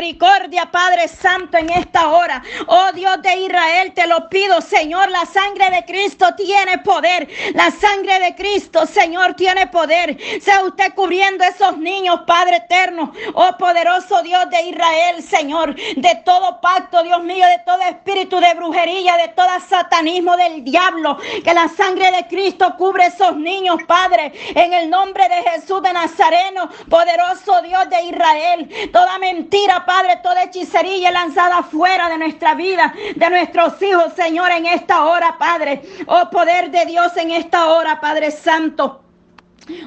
misericordia, Padre Santo, en esta hora. Oh Dios de Israel, te lo pido, Señor, la sangre de Cristo tiene poder. La sangre de Cristo, Señor, tiene poder. Sea usted cubriendo esos niños, Padre eterno. Oh poderoso Dios de Israel, Señor, de todo pacto, Dios mío, de todo espíritu de brujería, de todo satanismo del diablo. Que la sangre de Cristo cubre esos niños, Padre, en el nombre de Jesús de Nazareno, poderoso Dios de Israel. Toda mentira, Padre, toda hechicería lanzada fuera de nuestra vida, de nuestros hijos, Señor, en esta hora, Padre. Oh poder de Dios en esta hora, Padre Santo.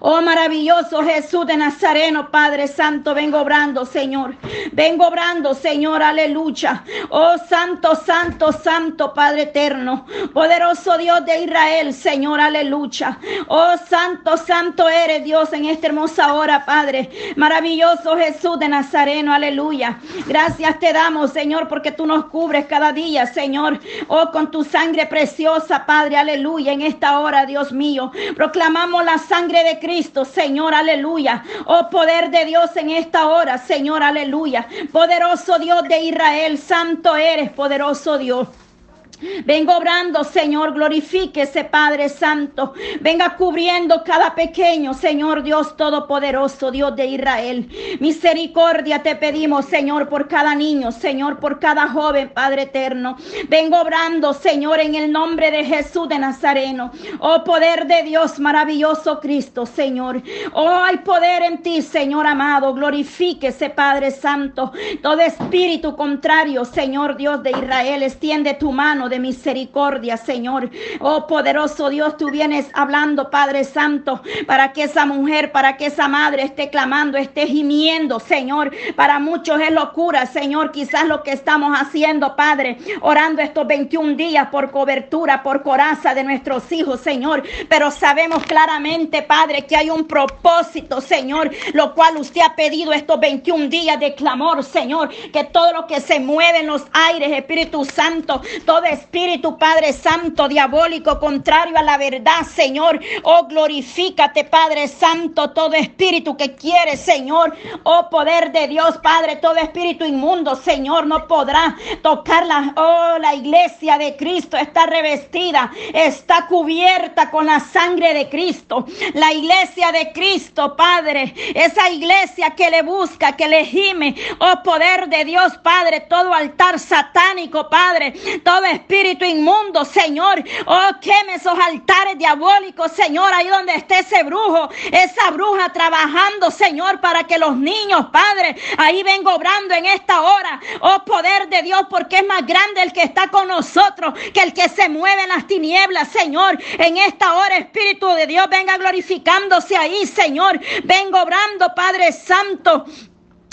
Oh maravilloso Jesús de Nazareno, Padre Santo, vengo obrando, Señor. Vengo obrando, Señor, aleluya. Oh Santo, Santo, Santo, Padre eterno. Poderoso Dios de Israel, Señor, aleluya. Oh Santo, Santo eres Dios en esta hermosa hora, Padre. Maravilloso Jesús de Nazareno, aleluya. Gracias te damos, Señor, porque tú nos cubres cada día, Señor. Oh, con tu sangre preciosa, Padre, aleluya. En esta hora, Dios mío, proclamamos la sangre de Cristo, Señor, aleluya. Oh poder de Dios en esta hora, Señor, aleluya. Poderoso Dios de Israel, santo eres, poderoso Dios. Vengo obrando, Señor, glorifíquese, Padre Santo. Venga cubriendo cada pequeño, Señor Dios Todopoderoso, Dios de Israel. Misericordia te pedimos, Señor, por cada niño, Señor, por cada joven, Padre eterno. Vengo obrando, Señor, en el nombre de Jesús de Nazareno. Oh poder de Dios, maravilloso Cristo, Señor. Oh, hay poder en ti, Señor amado. Glorifíquese, Padre Santo. Todo espíritu contrario, Señor Dios de Israel, extiende tu mano de misericordia, Señor. Oh poderoso Dios, tú vienes hablando, Padre Santo, para que esa mujer, para que esa madre esté clamando, esté gimiendo, Señor. Para muchos es locura, Señor, quizás lo que estamos haciendo, Padre, orando estos 21 días por cobertura, por coraza de nuestros hijos, Señor. Pero sabemos claramente, Padre, que hay un propósito, Señor, lo cual usted ha pedido estos 21 días de clamor, Señor, que todo lo que se mueve en los aires, Espíritu Santo, todo espíritu, Padre Santo, diabólico, contrario a la verdad, Señor. Oh, glorifícate, Padre Santo, todo espíritu que quiere, Señor. Oh, poder de Dios, Padre, todo espíritu inmundo, Señor, no podrá tocar la, oh, la iglesia de Cristo. Está revestida, está cubierta con la sangre de Cristo. La iglesia de Cristo, Padre, esa iglesia que le busca, que le gime. Oh, poder de Dios, Padre, todo altar satánico, Padre, todo espíritu espíritu inmundo, Señor. Oh, queme esos altares diabólicos, Señor, ahí donde esté ese brujo, esa bruja trabajando, Señor, para que los niños, Padre, ahí vengo obrando en esta hora. Oh, poder de Dios, porque es más grande el que está con nosotros que el que se mueve en las tinieblas, Señor. En esta hora, Espíritu de Dios, venga glorificándose ahí, Señor. Vengo obrando, Padre Santo.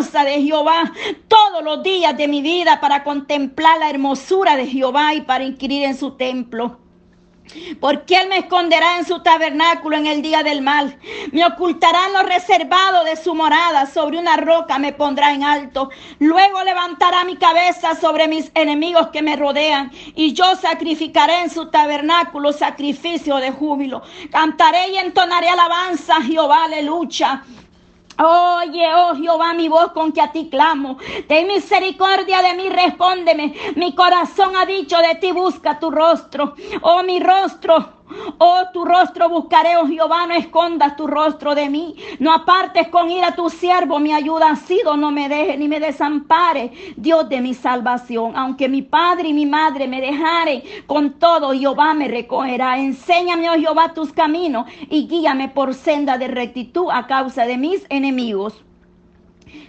de Jehová todos los días de mi vida para contemplar la hermosura de Jehová y para inquirir en su templo. Porque Él me esconderá en su tabernáculo en el día del mal. Me ocultará en lo reservado de su morada. Sobre una roca me pondrá en alto. Luego levantará mi cabeza sobre mis enemigos que me rodean. Y yo sacrificaré en su tabernáculo sacrificio de júbilo. Cantaré y entonaré alabanza a Jehová, aleluya. Oye, oh Jehová, mi voz con que a ti clamo. Ten misericordia de mí, respóndeme. Mi corazón ha dicho de ti, busca tu rostro. Oh, mi rostro Oh, tu rostro buscaré, oh Jehová, no escondas tu rostro de mí. No apartes con ira tu siervo, mi ayuda ha sido, no me deje ni me desampare, Dios de mi salvación. Aunque mi padre y mi madre me dejaren, con todo Jehová me recogerá. Enséñame, oh Jehová, tus caminos y guíame por senda de rectitud a causa de mis enemigos.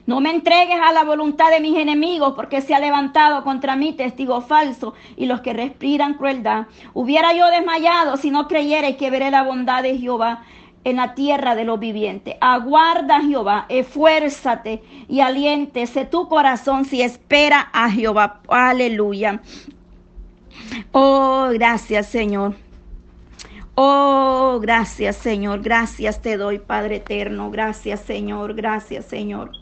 No me entregues a la voluntad de mis enemigos, porque se ha levantado contra mí testigo falso y los que respiran crueldad. Hubiera yo desmayado si no creyera que veré la bondad de Jehová en la tierra de los vivientes. Aguarda Jehová, esfuérzate y aliéntese tu corazón si espera a Jehová. Aleluya. Oh, gracias Señor. Oh, gracias Señor. Gracias te doy, Padre eterno. Gracias Señor. Gracias Señor.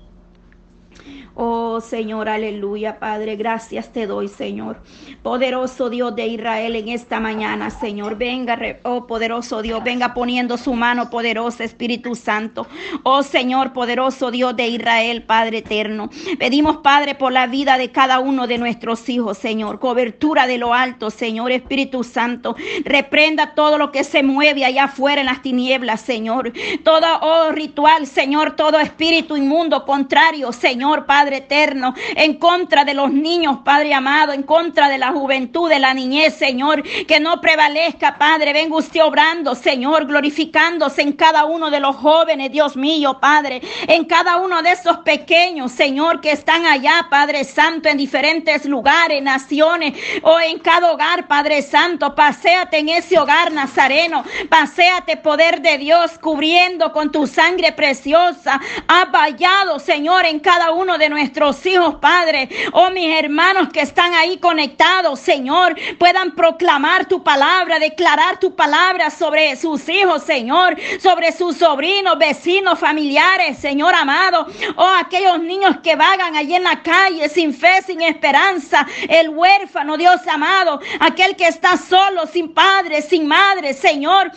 Oh Señor, aleluya, Padre, gracias te doy, Señor. Poderoso Dios de Israel en esta mañana, Señor. Venga, oh poderoso Dios, venga poniendo su mano poderosa, Espíritu Santo. Oh Señor, poderoso Dios de Israel, Padre eterno. Pedimos, Padre, por la vida de cada uno de nuestros hijos, Señor. Cobertura de lo alto, Señor, Espíritu Santo. Reprenda todo lo que se mueve allá afuera en las tinieblas, Señor. Todo, oh ritual, Señor, todo espíritu inmundo contrario, Señor, Padre eterno, en contra de los niños, Padre amado, en contra de la juventud, de la niñez, Señor, que no prevalezca, Padre, venga usted obrando, Señor, glorificándose en cada uno de los jóvenes, Dios mío, Padre, en cada uno de esos pequeños, Señor, que están allá, Padre Santo, en diferentes lugares, naciones, o en cada hogar, Padre Santo, paséate en ese hogar nazareno, paséate, poder de Dios, cubriendo con tu sangre preciosa, ha vallado, Señor, en cada uno de nuestros hijos, Padre. Oh, mis hermanos que están ahí conectados, Señor, puedan proclamar tu palabra, declarar tu palabra sobre sus hijos, Señor, sobre sus sobrinos, vecinos, familiares, Señor amado. Oh, aquellos niños que vagan allí en la calle sin fe, sin esperanza, el huérfano, Dios amado, aquel que está solo, sin padre, sin madre, Señor.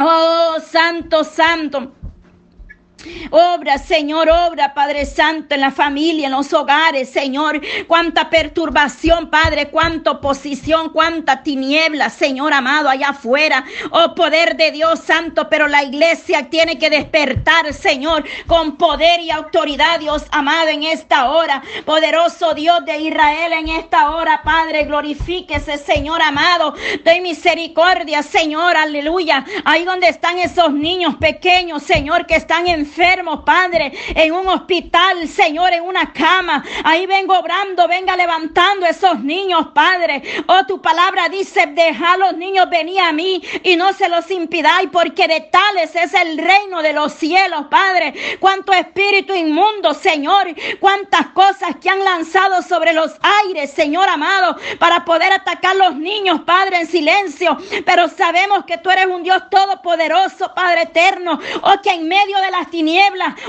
Oh, santo, santo. Obra, Señor, obra, Padre Santo, en la familia, en los hogares, Señor. Cuánta perturbación, Padre, cuánta oposición, cuánta tiniebla, Señor amado, allá afuera. Oh, poder de Dios Santo, pero la iglesia tiene que despertar, Señor, con poder y autoridad, Dios amado, en esta hora. Poderoso Dios de Israel, en esta hora, Padre, glorifíquese, Señor amado. Doy misericordia, Señor, aleluya. Ahí donde están esos niños pequeños, Señor, que están en enfermos, Padre, en un hospital, Señor, en una cama. Ahí vengo obrando, venga levantando esos niños, Padre. Oh, tu palabra dice, deja a los niños venir a mí y no se los impidáis, porque de tales es el reino de los cielos, Padre. Cuánto espíritu inmundo, Señor. Cuántas cosas que han lanzado sobre los aires, Señor amado, para poder atacar los niños, Padre, en silencio. Pero sabemos que tú eres un Dios todopoderoso, Padre eterno. Oh, que en medio de las tinieblas,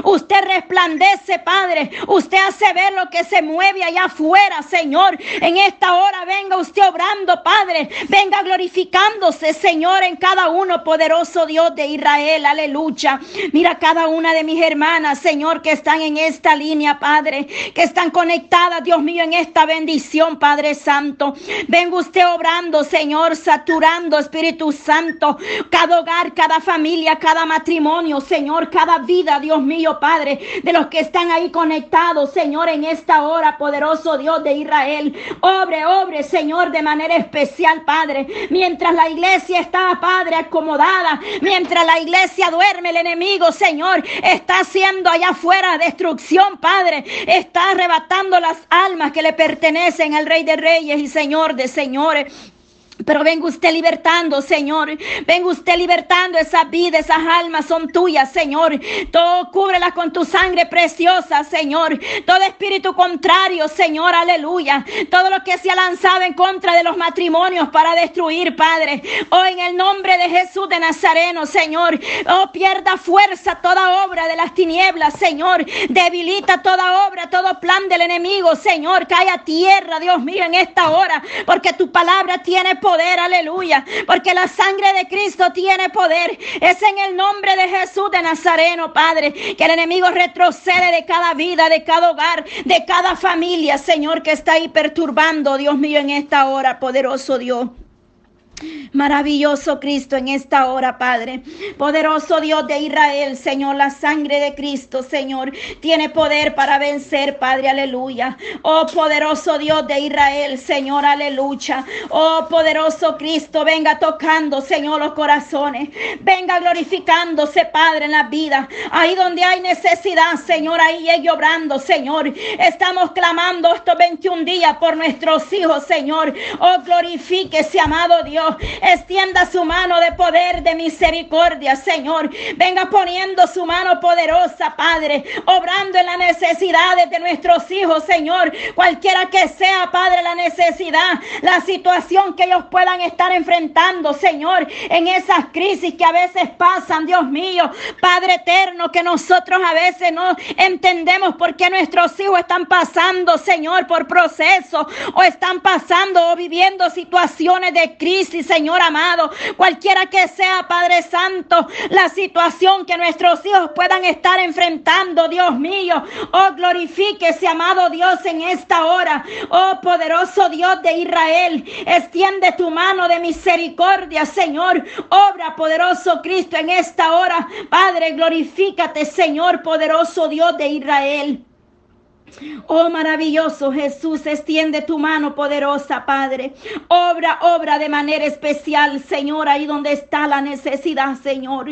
usted resplandece, Padre. Usted hace ver lo que se mueve allá afuera, Señor. En esta hora venga usted obrando, Padre. Venga glorificándose, Señor, en cada uno, poderoso Dios de Israel. Aleluya. Mira cada una de mis hermanas, Señor, que están en esta línea, Padre. Que están conectadas, Dios mío, en esta bendición, Padre Santo. Venga usted obrando, Señor, saturando, Espíritu Santo. Cada hogar, cada familia, cada matrimonio, Señor, cada vida Dios mío, Padre, de los que están ahí conectados, Señor, en esta hora, poderoso Dios de Israel. Obre, obre, Señor, de manera especial, Padre. Mientras la iglesia está, Padre, acomodada, mientras la iglesia duerme, el enemigo, Señor, está haciendo allá afuera destrucción, Padre. Está arrebatando las almas que le pertenecen al Rey de Reyes y Señor de Señores. Pero venga usted libertando, Señor. Venga usted libertando esa vida, esas almas son tuyas, Señor. Todo cúbrela con tu sangre preciosa, Señor. Todo espíritu contrario, Señor, aleluya. Todo lo que se ha lanzado en contra de los matrimonios para destruir, Padre. Oh, en el nombre de Jesús de Nazareno, Señor. Oh, pierda fuerza toda obra de las tinieblas, Señor. Debilita toda obra, todo plan del enemigo, Señor. Cae a tierra, Dios mío, en esta hora. Porque tu palabra tiene poder, aleluya, porque la sangre de Cristo tiene poder. Es en el nombre de Jesús de Nazareno, Padre, que el enemigo retrocede de cada vida, de cada hogar, de cada familia, Señor, que está ahí perturbando, Dios mío, en esta hora, poderoso Dios. Maravilloso Cristo en esta hora, Padre. Poderoso Dios de Israel, Señor, la sangre de Cristo, Señor, tiene poder para vencer, Padre, aleluya. Oh, poderoso Dios de Israel, Señor, aleluya. Oh, poderoso Cristo, venga tocando, Señor, los corazones. Venga glorificándose, Padre, en la vida. Ahí donde hay necesidad, Señor, ahí llegue obrando, Señor. Estamos clamando estos 21 días por nuestros hijos, Señor. Oh, glorifíquese, amado Dios. Extienda su mano de poder, de misericordia, Señor. Venga poniendo su mano poderosa, Padre, obrando en las necesidades de nuestros hijos, Señor. Cualquiera que sea, Padre, la necesidad, la situación que ellos puedan estar enfrentando, Señor, en esas crisis que a veces pasan, Dios mío, Padre eterno, que nosotros a veces no entendemos por qué nuestros hijos están pasando, Señor, por procesos o están pasando o viviendo situaciones de crisis, Señor amado. Cualquiera que sea, Padre Santo, la situación que nuestros hijos puedan estar enfrentando, Dios mío. Oh, glorifíquese, amado Dios, en esta hora. Oh, poderoso Dios de Israel, extiende tu mano de misericordia, Señor. Obra, poderoso Cristo, en esta hora. Padre, glorifícate, Señor, poderoso Dios de Israel. Oh maravilloso Jesús, extiende tu mano poderosa, Padre. Obra, obra de manera especial, Señor, ahí donde está la necesidad, Señor.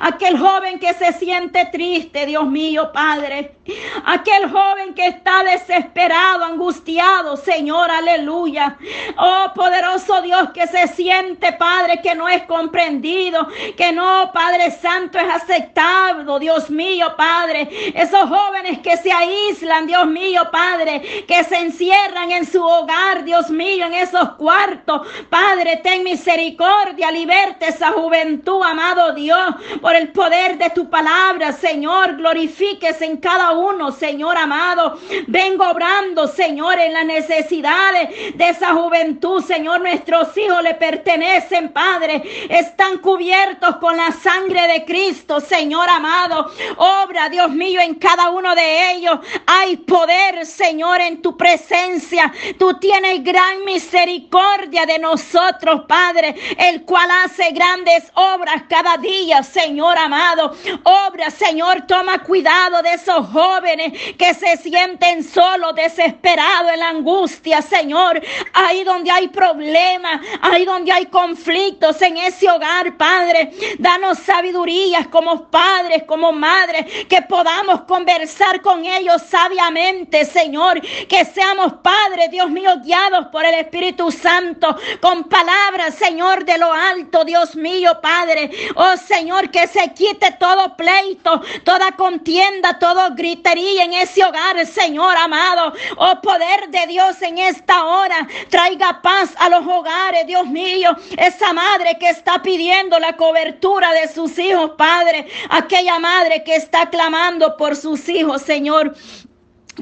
Aquel joven que se siente triste, Dios mío, Padre. Aquel joven que está desesperado, angustiado, Señor, aleluya. Oh poderoso Dios que se siente, Padre, que no es comprendido, que no, Padre Santo, es aceptado, Dios mío, Padre. Esos jóvenes que se aíslan, Dios mío, Padre, que se encierran en su hogar, Dios mío, en esos cuartos. Padre, ten misericordia, liberte esa juventud, amado Dios, por el poder de tu palabra, Señor. Glorifíquese en cada uno, Señor amado. Vengo obrando, Señor, en las necesidades de esa juventud, Señor. Nuestros hijos le pertenecen, Padre. Están cubiertos con la sangre de Cristo, Señor amado. Obra, Dios mío, en cada uno de ellos. Hay poder, Señor, en tu presencia. Tú tienes gran misericordia de nosotros, Padre, el cual hace grandes obras cada día, Señor amado. Obra, Señor, toma cuidado de esos jóvenes que se sienten solos, desesperados en la angustia, Señor. Ahí donde hay problemas, ahí donde hay conflictos en ese hogar, Padre. Danos sabiduría como padres, como madres, que podamos conversar con ellos sabiamente Señor, que seamos Padre, Dios mío, guiados por el Espíritu Santo, con palabras, Señor, de lo alto, Dios mío, Padre. Oh Señor, que se quite todo pleito, toda contienda, todo gritería en ese hogar, Señor amado. Oh poder de Dios en esta hora, traiga paz a los hogares, Dios mío. Esa madre que está pidiendo la cobertura de sus hijos, Padre. Aquella madre que está clamando por sus hijos, Señor.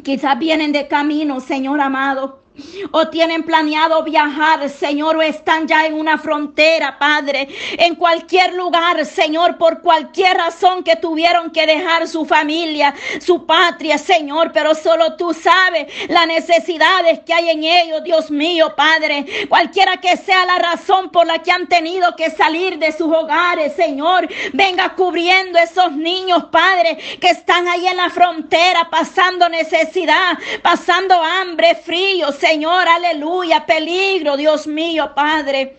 Quizás vienen de camino, Señor amado o tienen planeado viajar, Señor, o están ya en una frontera, Padre, en cualquier lugar, Señor, por cualquier razón que tuvieron que dejar su familia, su patria, Señor, pero solo tú sabes las necesidades que hay en ellos, Dios mío, Padre, cualquiera que sea la razón por la que han tenido que salir de sus hogares, Señor, venga cubriendo esos niños, Padre, que están ahí en la frontera pasando necesidad, pasando hambre, frío, Señor, aleluya, peligro, Dios mío, Padre.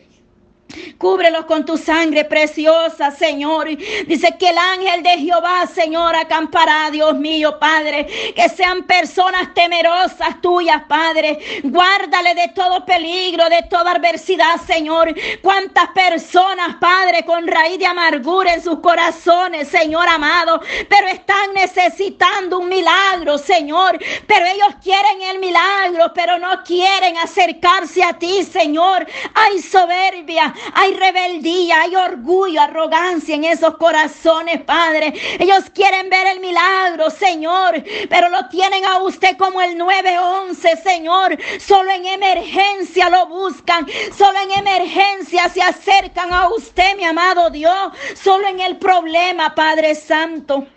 Cúbrelos con tu sangre preciosa, Señor. Dice que el ángel de Jehová, Señor, acampará, Dios mío, Padre. Que sean personas temerosas tuyas, Padre. Guárdale de todo peligro, de toda adversidad, Señor. Cuántas personas, Padre, con raíz de amargura en sus corazones, Señor amado. Pero están necesitando un milagro, Señor. Pero ellos quieren el milagro, pero no quieren acercarse a ti, Señor. Hay soberbia, hay rebeldía, hay orgullo, arrogancia en esos corazones, Padre. Ellos quieren ver el milagro, Señor, pero lo tienen a usted como el 911, Señor. Solo en emergencia lo buscan, solo en emergencia se acercan a usted, mi amado Dios. Solo en el problema, Padre Santo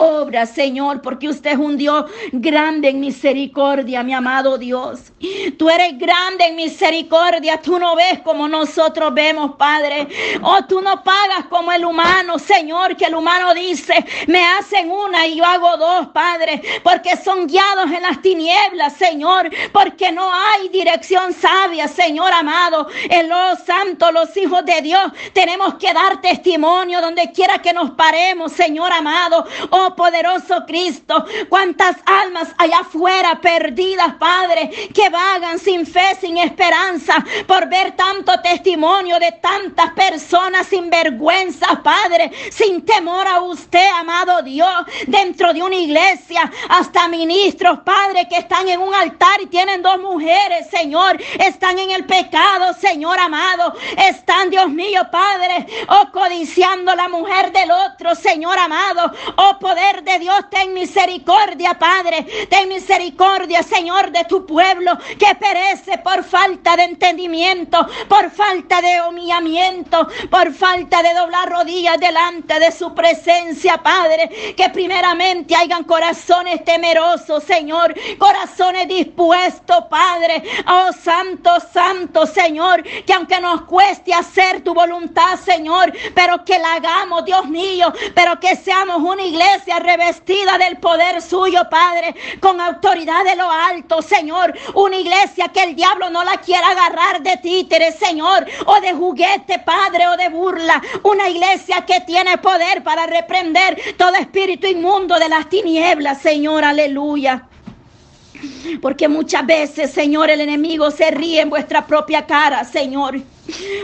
obra, Señor, porque usted es un Dios grande en misericordia, mi amado Dios. Tú eres grande en misericordia, tú no ves como nosotros vemos, Padre. Oh, tú no pagas como el humano, Señor, que el humano dice, me hacen una y yo hago dos, Padre, porque son guiados en las tinieblas, Señor, porque no hay dirección sabia, Señor amado. En los santos, los hijos de Dios, tenemos que dar testimonio donde quiera que nos paremos, Señor amado. Oh, poderoso Cristo, cuántas almas allá afuera perdidas, Padre, que vagan sin fe, sin esperanza, por ver tanto testimonio de tantas personas sin vergüenza, Padre, sin temor a usted, amado Dios, dentro de una iglesia, hasta ministros, Padre, que están en un altar y tienen dos mujeres, Señor, están en el pecado, Señor amado, están, Dios mío, Padre, oh codiciando la mujer del otro, Señor amado, oh poder de Dios, ten misericordia, Padre, ten misericordia, Señor, de tu pueblo que perece por falta de entendimiento, por falta de humillamiento, por falta de doblar rodillas delante de su presencia, Padre, que primeramente hayan corazones temerosos, Señor, corazones dispuestos, Padre, oh Santo, Santo, Señor, que aunque nos cueste hacer tu voluntad, Señor, pero que la hagamos, Dios mío, pero que seamos una iglesia revestida del poder suyo, Padre, con autoridad de lo alto, Señor, una iglesia que el diablo no la quiera agarrar de títeres, Señor, o de juguete, Padre, o de burla, una iglesia que tiene poder para reprender todo espíritu inmundo de las tinieblas, Señor, aleluya. Porque muchas veces, Señor, el enemigo se ríe en vuestra propia cara, Señor.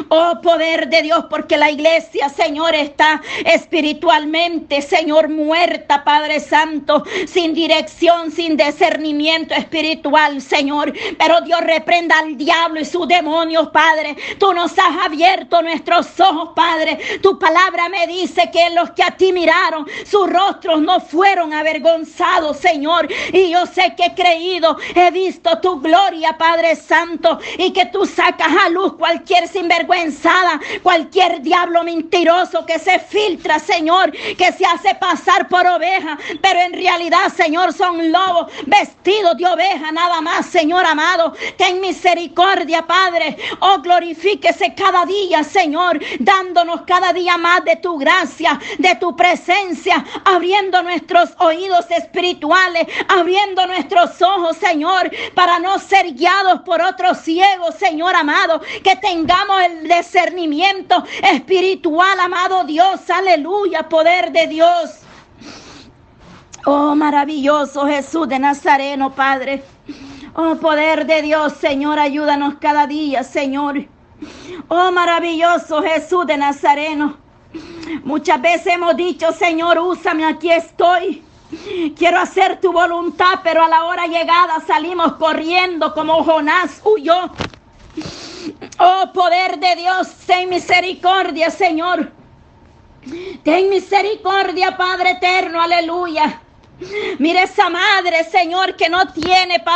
Oh poder de Dios, porque la iglesia, Señor, está espiritualmente, Señor, muerta, Padre Santo, sin dirección, sin discernimiento espiritual, Señor. Pero Dios reprenda al diablo y sus demonios, Padre. Tú nos has abierto nuestros ojos, Padre. Tu palabra me dice que los que a ti miraron, sus rostros no fueron avergonzados, Señor. Y yo sé que he creído, he visto tu gloria, Padre Santo, y que tú sacas a luz cualquier sinvergüenzada, cualquier diablo mentiroso que se filtra, Señor, que se hace pasar por oveja, pero en realidad, Señor, son lobos vestidos de oveja, nada más, Señor amado. Ten misericordia, Padre. Oh, glorifíquese cada día, Señor, dándonos cada día más de tu gracia, de tu presencia, abriendo nuestros oídos espirituales, abriendo nuestros ojos, Señor, para no ser guiados por otros ciegos, Señor amado, que tengamos el discernimiento espiritual, amado Dios, aleluya, poder de Dios. Oh, maravilloso Jesús de Nazareno, Padre. Oh, poder de Dios, Señor, ayúdanos cada día, Señor. Oh, maravilloso Jesús de Nazareno. Muchas veces hemos dicho, Señor, úsame, aquí estoy. Quiero hacer tu voluntad, pero a la hora llegada salimos corriendo como Jonás huyó. Oh poder de Dios, ten misericordia, Señor. Ten misericordia, Padre eterno, aleluya. Mire esa madre, Señor, que no tiene, Padre.